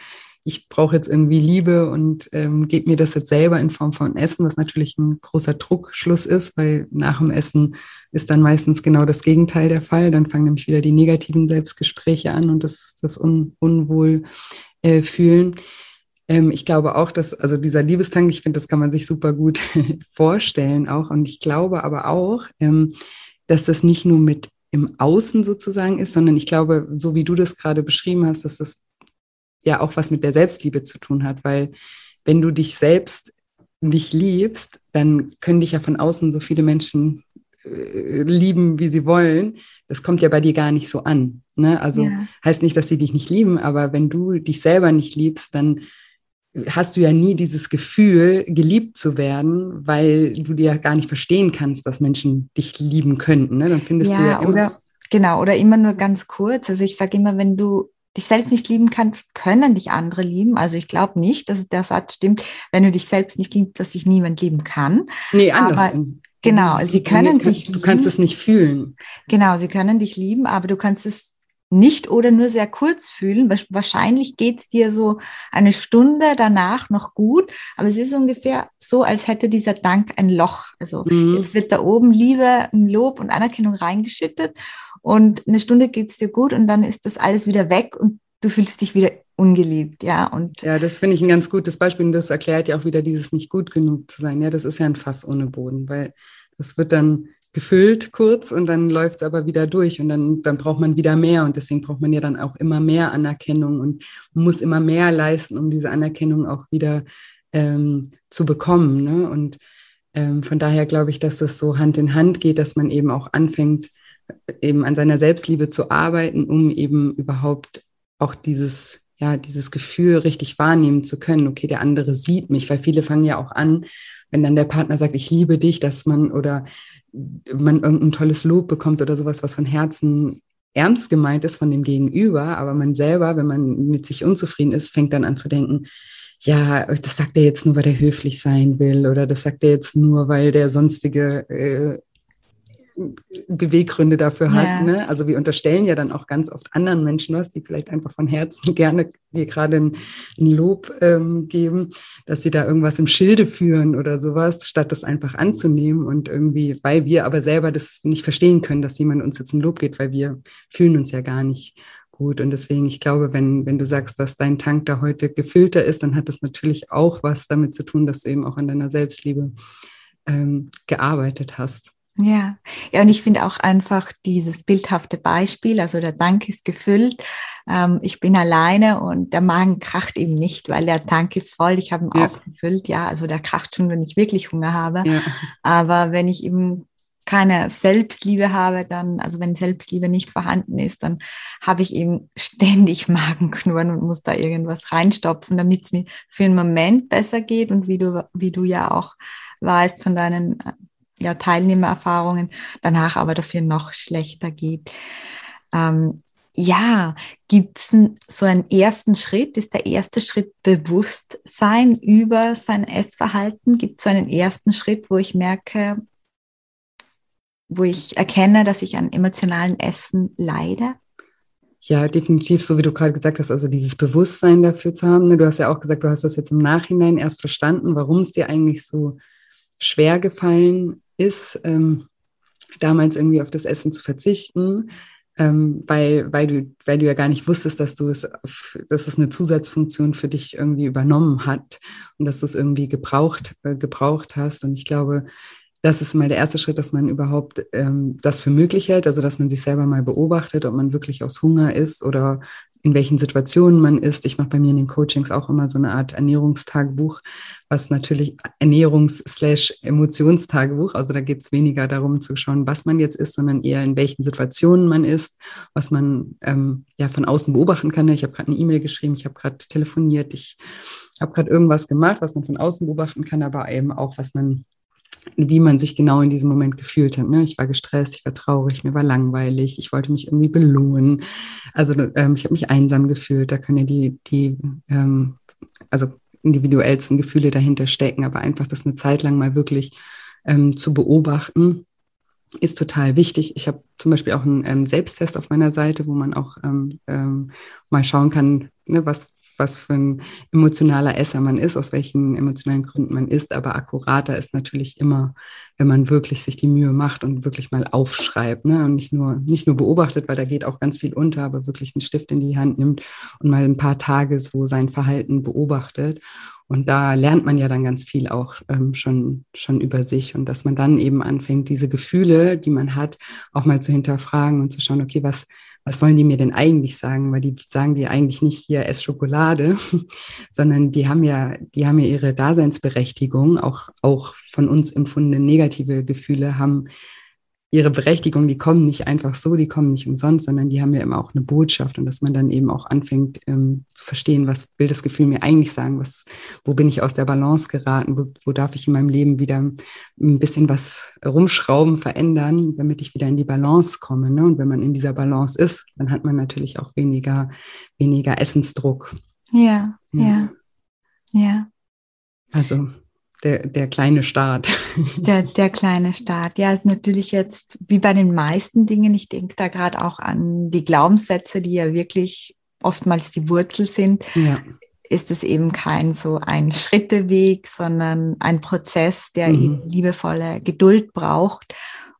ich brauche jetzt irgendwie Liebe und ähm, gebe mir das jetzt selber in Form von Essen, was natürlich ein großer Druckschluss ist, weil nach dem Essen ist dann meistens genau das Gegenteil der Fall. Dann fangen nämlich wieder die negativen Selbstgespräche an und das, das Un Unwohlfühlen. Äh, ähm, ich glaube auch, dass, also dieser Liebestank, ich finde, das kann man sich super gut vorstellen auch. Und ich glaube aber auch, ähm, dass das nicht nur mit im Außen sozusagen ist, sondern ich glaube, so wie du das gerade beschrieben hast, dass das ja auch was mit der Selbstliebe zu tun hat, weil wenn du dich selbst nicht liebst, dann können dich ja von außen so viele Menschen äh, lieben, wie sie wollen. Das kommt ja bei dir gar nicht so an. Ne? Also ja. heißt nicht, dass sie dich nicht lieben, aber wenn du dich selber nicht liebst, dann hast du ja nie dieses Gefühl, geliebt zu werden, weil du dir gar nicht verstehen kannst, dass Menschen dich lieben könnten. Ne? Dann findest ja, du ja immer. Oder, genau, oder immer nur ganz kurz. Also ich sage immer, wenn du dich selbst nicht lieben kannst, können dich andere lieben. Also ich glaube nicht, dass der Satz stimmt, wenn du dich selbst nicht liebst, dass sich niemand lieben kann. Nee, anders. Aber, genau, sie können dich. Du kannst es nicht fühlen. Genau, sie können dich lieben, aber du kannst es nicht oder nur sehr kurz fühlen. Wahrscheinlich geht's dir so eine Stunde danach noch gut, aber es ist ungefähr so, als hätte dieser Dank ein Loch. Also mhm. jetzt wird da oben Liebe, Lob und Anerkennung reingeschüttet und eine Stunde geht's dir gut und dann ist das alles wieder weg und du fühlst dich wieder ungeliebt, ja. Und ja, das finde ich ein ganz gutes Beispiel und das erklärt ja auch wieder dieses nicht gut genug zu sein. Ja, das ist ja ein Fass ohne Boden, weil das wird dann gefüllt kurz und dann läuft es aber wieder durch und dann, dann braucht man wieder mehr und deswegen braucht man ja dann auch immer mehr Anerkennung und muss immer mehr leisten, um diese Anerkennung auch wieder ähm, zu bekommen. Ne? Und ähm, von daher glaube ich, dass das so Hand in Hand geht, dass man eben auch anfängt, eben an seiner Selbstliebe zu arbeiten, um eben überhaupt auch dieses ja, dieses Gefühl richtig wahrnehmen zu können, okay, der andere sieht mich, weil viele fangen ja auch an, wenn dann der Partner sagt, ich liebe dich, dass man oder man irgendein tolles Lob bekommt oder sowas, was von Herzen ernst gemeint ist von dem Gegenüber, aber man selber, wenn man mit sich unzufrieden ist, fängt dann an zu denken, ja, das sagt er jetzt nur, weil er höflich sein will oder das sagt er jetzt nur, weil der sonstige äh, Beweggründe dafür hat. Ja. Ne? Also wir unterstellen ja dann auch ganz oft anderen Menschen was, die vielleicht einfach von Herzen gerne dir gerade ein, ein, Lob ähm, geben, dass sie da irgendwas im Schilde führen oder sowas, statt das einfach anzunehmen und irgendwie, weil wir aber selber das nicht verstehen können, dass jemand uns jetzt ein Lob geht, weil wir fühlen uns ja gar nicht gut. Und deswegen, ich glaube, wenn, wenn du sagst, dass dein Tank da heute gefüllter ist, dann hat das natürlich auch was damit zu tun, dass du eben auch an deiner Selbstliebe ähm, gearbeitet hast. Ja, ja, und ich finde auch einfach dieses bildhafte Beispiel, also der Tank ist gefüllt, ähm, ich bin alleine und der Magen kracht eben nicht, weil der Tank ist voll, ich habe ihn ja. aufgefüllt, ja, also der kracht schon, wenn ich wirklich Hunger habe. Ja. Aber wenn ich eben keine Selbstliebe habe, dann, also wenn Selbstliebe nicht vorhanden ist, dann habe ich eben ständig Magenknurren und muss da irgendwas reinstopfen, damit es mir für einen Moment besser geht und wie du, wie du ja auch weißt von deinen ja, Teilnehmererfahrungen, danach aber dafür noch schlechter geht. Ähm, ja, gibt es so einen ersten Schritt? Ist der erste Schritt Bewusstsein über sein Essverhalten? Gibt es so einen ersten Schritt, wo ich merke, wo ich erkenne, dass ich an emotionalen Essen leide? Ja, definitiv, so wie du gerade gesagt hast, also dieses Bewusstsein dafür zu haben. Ne? Du hast ja auch gesagt, du hast das jetzt im Nachhinein erst verstanden, warum es dir eigentlich so schwer gefallen ist, ähm, damals irgendwie auf das Essen zu verzichten ähm, weil, weil, du, weil du ja gar nicht wusstest, dass du es, dass es eine Zusatzfunktion für dich irgendwie übernommen hat und dass du es irgendwie gebraucht, äh, gebraucht hast. Und ich glaube, das ist mal der erste Schritt, dass man überhaupt ähm, das für möglich hält, also dass man sich selber mal beobachtet, ob man wirklich aus Hunger ist oder in welchen Situationen man ist. Ich mache bei mir in den Coachings auch immer so eine Art Ernährungstagebuch, was natürlich Ernährungs-Emotionstagebuch, also da geht es weniger darum zu schauen, was man jetzt ist, sondern eher in welchen Situationen man ist, was man ähm, ja von außen beobachten kann. Ich habe gerade eine E-Mail geschrieben, ich habe gerade telefoniert, ich habe gerade irgendwas gemacht, was man von außen beobachten kann, aber eben auch, was man wie man sich genau in diesem Moment gefühlt hat. Ne? Ich war gestresst, ich war traurig, mir war langweilig, ich wollte mich irgendwie belohnen. Also ähm, ich habe mich einsam gefühlt. Da können ja die, die ähm, also individuellsten Gefühle dahinter stecken, aber einfach das eine Zeit lang mal wirklich ähm, zu beobachten, ist total wichtig. Ich habe zum Beispiel auch einen ähm, Selbsttest auf meiner Seite, wo man auch ähm, ähm, mal schauen kann, ne, was, was für ein emotionaler Esser man ist, aus welchen emotionalen Gründen man isst. Aber akkurater ist natürlich immer, wenn man wirklich sich die Mühe macht und wirklich mal aufschreibt ne? und nicht nur, nicht nur beobachtet, weil da geht auch ganz viel unter, aber wirklich einen Stift in die Hand nimmt und mal ein paar Tage so sein Verhalten beobachtet. Und da lernt man ja dann ganz viel auch ähm, schon, schon über sich und dass man dann eben anfängt, diese Gefühle, die man hat, auch mal zu hinterfragen und zu schauen, okay, was, was wollen die mir denn eigentlich sagen? Weil die sagen dir eigentlich nicht hier ess Schokolade, sondern die haben ja, die haben ja ihre Daseinsberechtigung, auch, auch von uns empfundene negative Gefühle haben ihre Berechtigung, die kommen nicht einfach so, die kommen nicht umsonst, sondern die haben ja immer auch eine Botschaft und dass man dann eben auch anfängt ähm, zu verstehen, was will das Gefühl mir eigentlich sagen, was, wo bin ich aus der Balance geraten, wo, wo darf ich in meinem Leben wieder ein bisschen was rumschrauben, verändern, damit ich wieder in die Balance komme. Ne? Und wenn man in dieser Balance ist, dann hat man natürlich auch weniger, weniger Essensdruck. Ja, ja, ja. ja. Also der, der kleine Staat. Der, der kleine Staat. Ja, ist natürlich jetzt wie bei den meisten Dingen, ich denke da gerade auch an die Glaubenssätze, die ja wirklich oftmals die Wurzel sind. Ja. Ist es eben kein so ein Schritteweg, sondern ein Prozess, der mhm. eben liebevolle Geduld braucht.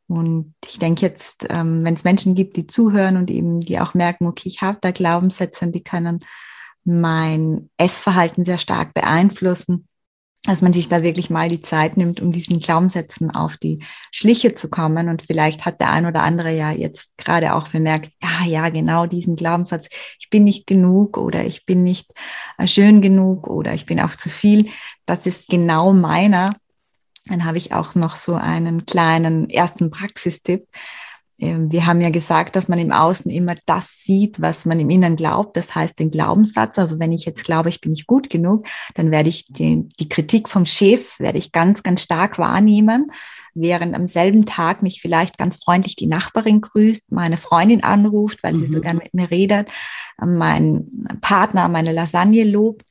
Und ich denke jetzt, ähm, wenn es Menschen gibt, die zuhören und eben die auch merken, okay, ich habe da Glaubenssätze und die können mein Essverhalten sehr stark beeinflussen, dass man sich da wirklich mal die Zeit nimmt, um diesen Glaubenssätzen auf die Schliche zu kommen. Und vielleicht hat der ein oder andere ja jetzt gerade auch bemerkt, ja, ja, genau diesen Glaubenssatz, ich bin nicht genug oder ich bin nicht äh, schön genug oder ich bin auch zu viel. Das ist genau meiner. Dann habe ich auch noch so einen kleinen ersten Praxistipp. Ähm, wir haben ja gesagt, dass man im Außen immer das sieht, was man im Inneren glaubt. Das heißt, den Glaubenssatz. Also wenn ich jetzt glaube, ich bin nicht gut genug, dann werde ich die, die Kritik vom Chef, werde ich ganz, ganz stark wahrnehmen. Während am selben Tag mich vielleicht ganz freundlich die Nachbarin grüßt, meine Freundin anruft, weil sie mhm. so gern mit mir redet, mein Partner meine Lasagne lobt.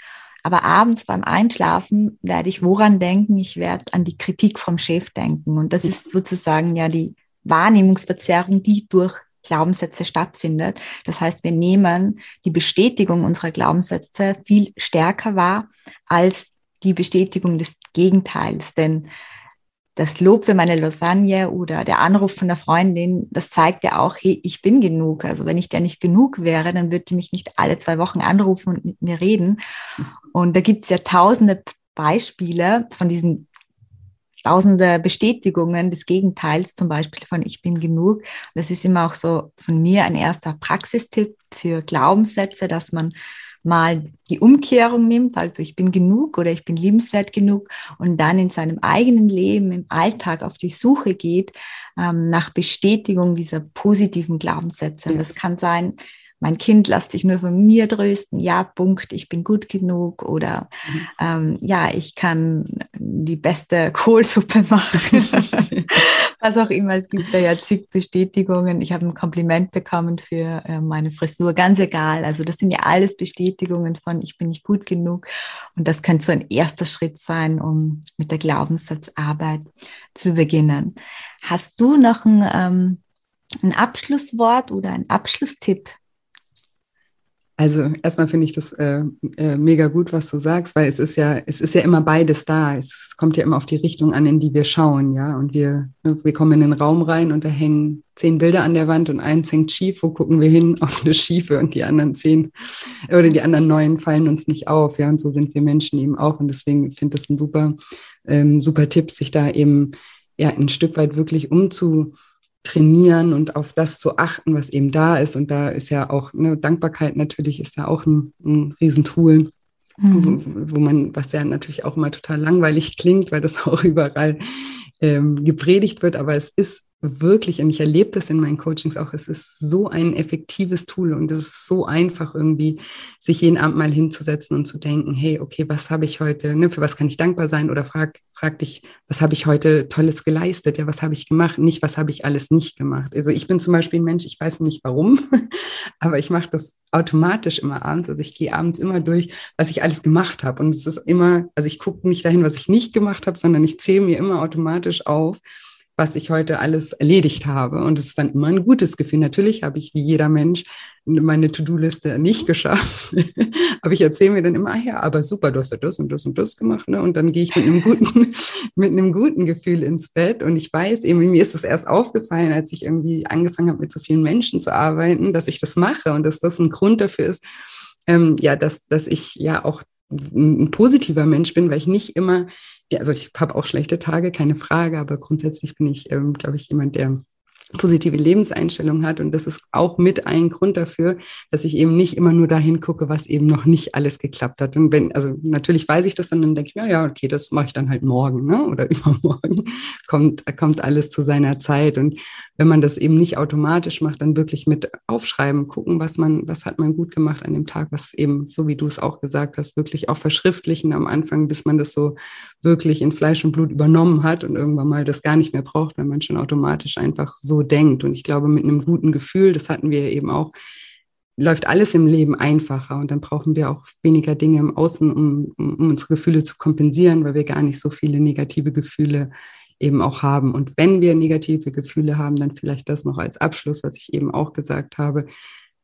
Aber abends beim Einschlafen werde ich woran denken? Ich werde an die Kritik vom Chef denken. Und das ist sozusagen ja die Wahrnehmungsverzerrung, die durch Glaubenssätze stattfindet. Das heißt, wir nehmen die Bestätigung unserer Glaubenssätze viel stärker wahr als die Bestätigung des Gegenteils. Denn das Lob für meine Lasagne oder der Anruf von der Freundin, das zeigt ja auch, hey, ich bin genug. Also wenn ich der nicht genug wäre, dann würde die mich nicht alle zwei Wochen anrufen und mit mir reden. Und da gibt es ja tausende Beispiele von diesen tausende Bestätigungen des Gegenteils, zum Beispiel von ich bin genug. Das ist immer auch so von mir ein erster Praxistipp für Glaubenssätze, dass man mal die Umkehrung nimmt, also ich bin genug oder ich bin liebenswert genug und dann in seinem eigenen Leben, im Alltag auf die Suche geht ähm, nach Bestätigung dieser positiven Glaubenssätze. Und das kann sein, mein Kind lass dich nur von mir trösten, ja, Punkt, ich bin gut genug oder mhm. ähm, ja, ich kann die beste Kohlsuppe machen. was auch immer. Es gibt da ja zig Bestätigungen. Ich habe ein Kompliment bekommen für äh, meine Frisur, ganz egal. Also das sind ja alles Bestätigungen von, ich bin nicht gut genug. Und das könnte so ein erster Schritt sein, um mit der Glaubenssatzarbeit zu beginnen. Hast du noch ein, ähm, ein Abschlusswort oder ein Abschlusstipp also erstmal finde ich das äh, äh, mega gut, was du sagst, weil es ist ja, es ist ja immer beides da. Es kommt ja immer auf die Richtung an, in die wir schauen, ja. Und wir, ne, wir kommen in den Raum rein und da hängen zehn Bilder an der Wand und eins hängt schief. Wo gucken wir hin? Auf eine schiefe und die anderen zehn oder die anderen neun fallen uns nicht auf, ja. Und so sind wir Menschen eben auch. Und deswegen finde ich das ein super, ähm, super Tipp, sich da eben ja ein Stück weit wirklich umzu trainieren und auf das zu achten, was eben da ist. Und da ist ja auch ne, Dankbarkeit natürlich ist da auch ein, ein Riesentool, mhm. wo, wo, man, was ja natürlich auch immer total langweilig klingt, weil das auch überall ähm, gepredigt wird, aber es ist wirklich, und ich erlebe das in meinen Coachings auch, es ist so ein effektives Tool und es ist so einfach irgendwie, sich jeden Abend mal hinzusetzen und zu denken, hey, okay, was habe ich heute, ne, für was kann ich dankbar sein? Oder frag, frag dich, was habe ich heute Tolles geleistet? Ja, was habe ich gemacht? Nicht, was habe ich alles nicht gemacht? Also ich bin zum Beispiel ein Mensch, ich weiß nicht warum, aber ich mache das automatisch immer abends. Also ich gehe abends immer durch, was ich alles gemacht habe. Und es ist immer, also ich gucke nicht dahin, was ich nicht gemacht habe, sondern ich zähle mir immer automatisch auf, was ich heute alles erledigt habe. Und es ist dann immer ein gutes Gefühl. Natürlich habe ich wie jeder Mensch meine To-Do-Liste nicht geschafft. aber ich erzähle mir dann immer, ah ja, aber super, du hast ja das und das und das gemacht. Ne? Und dann gehe ich mit einem guten, mit einem guten Gefühl ins Bett. Und ich weiß eben, mir ist es erst aufgefallen, als ich irgendwie angefangen habe, mit so vielen Menschen zu arbeiten, dass ich das mache und dass das ein Grund dafür ist, ähm, ja, dass, dass ich ja auch ein positiver Mensch bin, weil ich nicht immer ja, also ich habe auch schlechte Tage, keine Frage, aber grundsätzlich bin ich, ähm, glaube ich, jemand, der positive Lebenseinstellung hat. Und das ist auch mit ein Grund dafür, dass ich eben nicht immer nur dahin gucke, was eben noch nicht alles geklappt hat. Und wenn, also natürlich weiß ich das dann, dann denke ich mir, ja, okay, das mache ich dann halt morgen ne? oder übermorgen. kommt, kommt alles zu seiner Zeit. Und wenn man das eben nicht automatisch macht, dann wirklich mit aufschreiben, gucken, was man, was hat man gut gemacht an dem Tag, was eben, so wie du es auch gesagt hast, wirklich auch verschriftlichen am Anfang, bis man das so wirklich in Fleisch und Blut übernommen hat und irgendwann mal das gar nicht mehr braucht, wenn man schon automatisch einfach so denkt. Und ich glaube, mit einem guten Gefühl, das hatten wir eben auch, läuft alles im Leben einfacher und dann brauchen wir auch weniger Dinge im Außen, um, um unsere Gefühle zu kompensieren, weil wir gar nicht so viele negative Gefühle eben auch haben. Und wenn wir negative Gefühle haben, dann vielleicht das noch als Abschluss, was ich eben auch gesagt habe,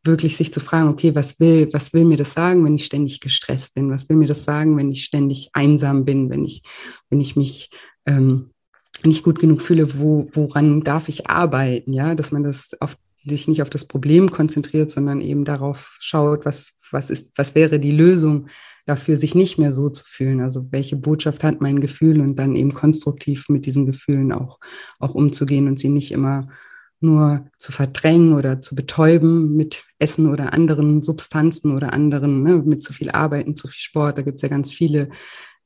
wirklich sich zu fragen, okay, was will, was will mir das sagen, wenn ich ständig gestresst bin? Was will mir das sagen, wenn ich ständig einsam bin, wenn ich, wenn ich mich ähm, nicht gut genug fühle, wo, woran darf ich arbeiten? Ja, dass man das auf, sich nicht auf das Problem konzentriert, sondern eben darauf schaut, was, was ist, was wäre die Lösung dafür, sich nicht mehr so zu fühlen. Also welche Botschaft hat mein Gefühl und dann eben konstruktiv mit diesen Gefühlen auch, auch umzugehen und sie nicht immer nur zu verdrängen oder zu betäuben mit Essen oder anderen Substanzen oder anderen, ne, mit zu viel Arbeiten, zu viel Sport. Da gibt es ja ganz viele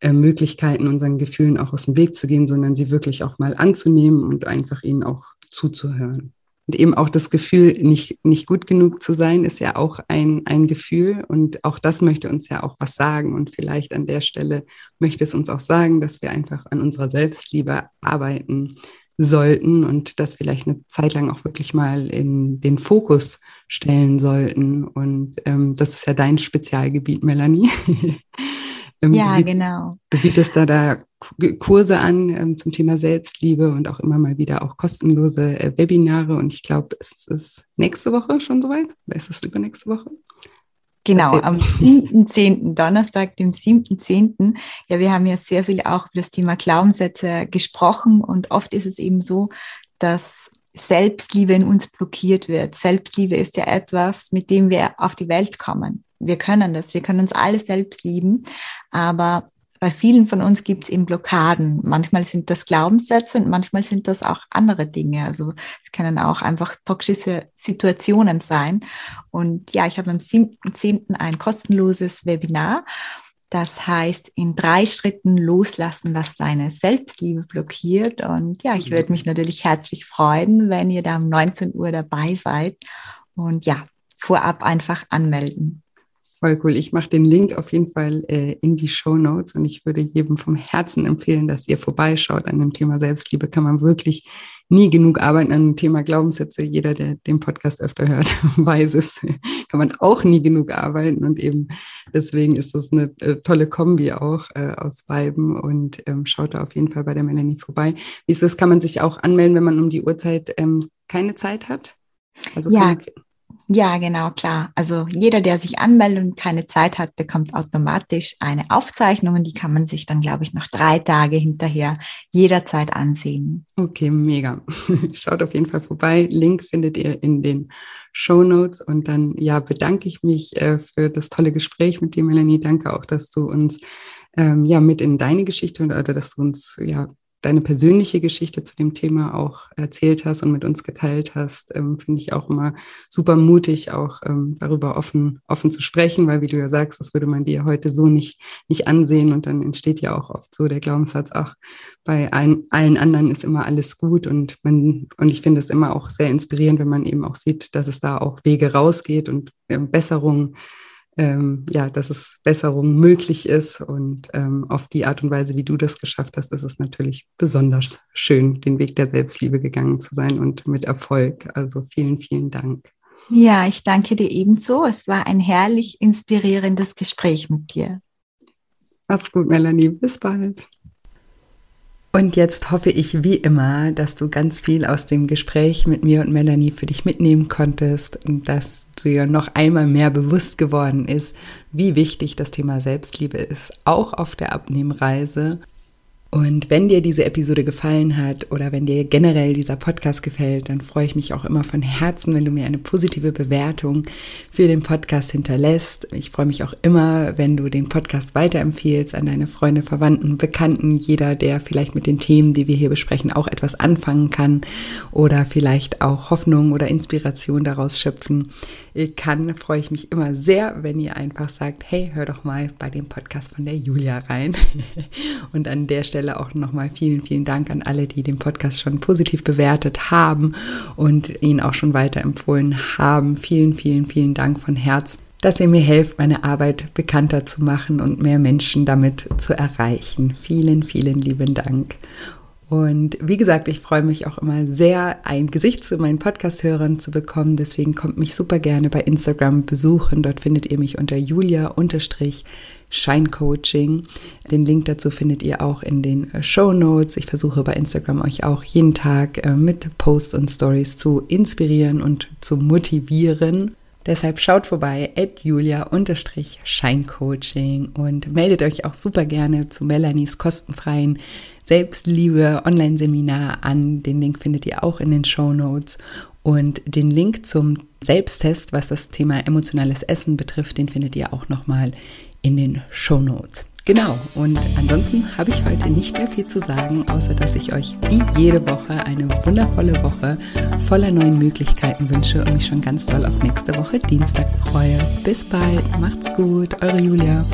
äh, Möglichkeiten, unseren Gefühlen auch aus dem Weg zu gehen, sondern sie wirklich auch mal anzunehmen und einfach ihnen auch zuzuhören. Und eben auch das Gefühl, nicht, nicht gut genug zu sein, ist ja auch ein, ein Gefühl. Und auch das möchte uns ja auch was sagen. Und vielleicht an der Stelle möchte es uns auch sagen, dass wir einfach an unserer Selbstliebe arbeiten sollten und das vielleicht eine Zeit lang auch wirklich mal in den Fokus stellen sollten. Und ähm, das ist ja dein Spezialgebiet, Melanie. ähm, ja, genau. Du bietest da, da Kurse an ähm, zum Thema Selbstliebe und auch immer mal wieder auch kostenlose äh, Webinare. Und ich glaube, es ist nächste Woche schon soweit. Oder ist es übernächste Woche? Genau, am 7.10., Donnerstag, dem 7.10. Ja, wir haben ja sehr viel auch über das Thema Glaubenssätze gesprochen und oft ist es eben so, dass Selbstliebe in uns blockiert wird. Selbstliebe ist ja etwas, mit dem wir auf die Welt kommen. Wir können das, wir können uns alle selbst lieben, aber bei vielen von uns gibt es eben Blockaden. Manchmal sind das Glaubenssätze und manchmal sind das auch andere Dinge. Also es können auch einfach toxische Situationen sein. Und ja, ich habe am 7.10. ein kostenloses Webinar. Das heißt, in drei Schritten loslassen, was deine Selbstliebe blockiert. Und ja, ich würde mich natürlich herzlich freuen, wenn ihr da um 19 Uhr dabei seid. Und ja, vorab einfach anmelden. Voll cool. Ich mache den Link auf jeden Fall äh, in die Show Notes und ich würde jedem vom Herzen empfehlen, dass ihr vorbeischaut. An dem Thema Selbstliebe kann man wirklich nie genug arbeiten an dem Thema Glaubenssätze. Jeder, der den Podcast öfter hört, weiß es, kann man auch nie genug arbeiten. Und eben deswegen ist das eine äh, tolle Kombi auch äh, aus Weiben und ähm, schaut da auf jeden Fall bei der Melanie vorbei. Wie ist das? Kann man sich auch anmelden, wenn man um die Uhrzeit ähm, keine Zeit hat? Also ja, ja, genau, klar. Also jeder, der sich anmeldet und keine Zeit hat, bekommt automatisch eine Aufzeichnung und die kann man sich dann, glaube ich, noch drei Tage hinterher jederzeit ansehen. Okay, mega. Schaut auf jeden Fall vorbei. Link findet ihr in den Show Notes und dann ja bedanke ich mich äh, für das tolle Gespräch mit dir, Melanie. Danke auch, dass du uns ähm, ja mit in deine Geschichte oder dass du uns ja deine persönliche Geschichte zu dem Thema auch erzählt hast und mit uns geteilt hast, ähm, finde ich auch immer super mutig, auch ähm, darüber offen, offen zu sprechen, weil wie du ja sagst, das würde man dir heute so nicht, nicht ansehen und dann entsteht ja auch oft so der Glaubenssatz, ach, bei allen, allen anderen ist immer alles gut und man, und ich finde es immer auch sehr inspirierend, wenn man eben auch sieht, dass es da auch Wege rausgeht und äh, Besserungen ähm, ja, dass es Besserung möglich ist. Und ähm, auf die Art und Weise, wie du das geschafft hast, ist es natürlich besonders schön, den Weg der Selbstliebe gegangen zu sein und mit Erfolg. Also vielen, vielen Dank. Ja, ich danke dir ebenso. Es war ein herrlich inspirierendes Gespräch mit dir. Mach's gut, Melanie. Bis bald. Und jetzt hoffe ich wie immer, dass du ganz viel aus dem Gespräch mit mir und Melanie für dich mitnehmen konntest und dass dir noch einmal mehr bewusst geworden ist, wie wichtig das Thema Selbstliebe ist, auch auf der Abnehmreise und wenn dir diese Episode gefallen hat oder wenn dir generell dieser Podcast gefällt, dann freue ich mich auch immer von Herzen, wenn du mir eine positive Bewertung für den Podcast hinterlässt. Ich freue mich auch immer, wenn du den Podcast weiterempfehlst an deine Freunde, Verwandten, Bekannten, jeder, der vielleicht mit den Themen, die wir hier besprechen, auch etwas anfangen kann oder vielleicht auch Hoffnung oder Inspiration daraus schöpfen kann, freue ich mich immer sehr, wenn ihr einfach sagt, hey, hör doch mal bei dem Podcast von der Julia rein. Und an der Stelle auch nochmal vielen, vielen Dank an alle, die den Podcast schon positiv bewertet haben und ihn auch schon weiterempfohlen haben. Vielen, vielen, vielen Dank von Herzen dass ihr mir helft, meine Arbeit bekannter zu machen und mehr Menschen damit zu erreichen. Vielen, vielen lieben Dank. Und wie gesagt, ich freue mich auch immer sehr, ein Gesicht zu meinen Podcast-Hörern zu bekommen. Deswegen kommt mich super gerne bei Instagram besuchen. Dort findet ihr mich unter julia-scheincoaching. Den Link dazu findet ihr auch in den Show Notes. Ich versuche bei Instagram euch auch jeden Tag äh, mit Posts und Stories zu inspirieren und zu motivieren. Deshalb schaut vorbei at julia-scheincoaching und meldet euch auch super gerne zu Melanies kostenfreien Selbstliebe Online-Seminar an. Den Link findet ihr auch in den Show Notes. Und den Link zum Selbsttest, was das Thema emotionales Essen betrifft, den findet ihr auch nochmal in den Show Notes. Genau, und ansonsten habe ich heute nicht mehr viel zu sagen, außer dass ich euch wie jede Woche eine wundervolle Woche voller neuen Möglichkeiten wünsche und mich schon ganz doll auf nächste Woche Dienstag freue. Bis bald, macht's gut, eure Julia.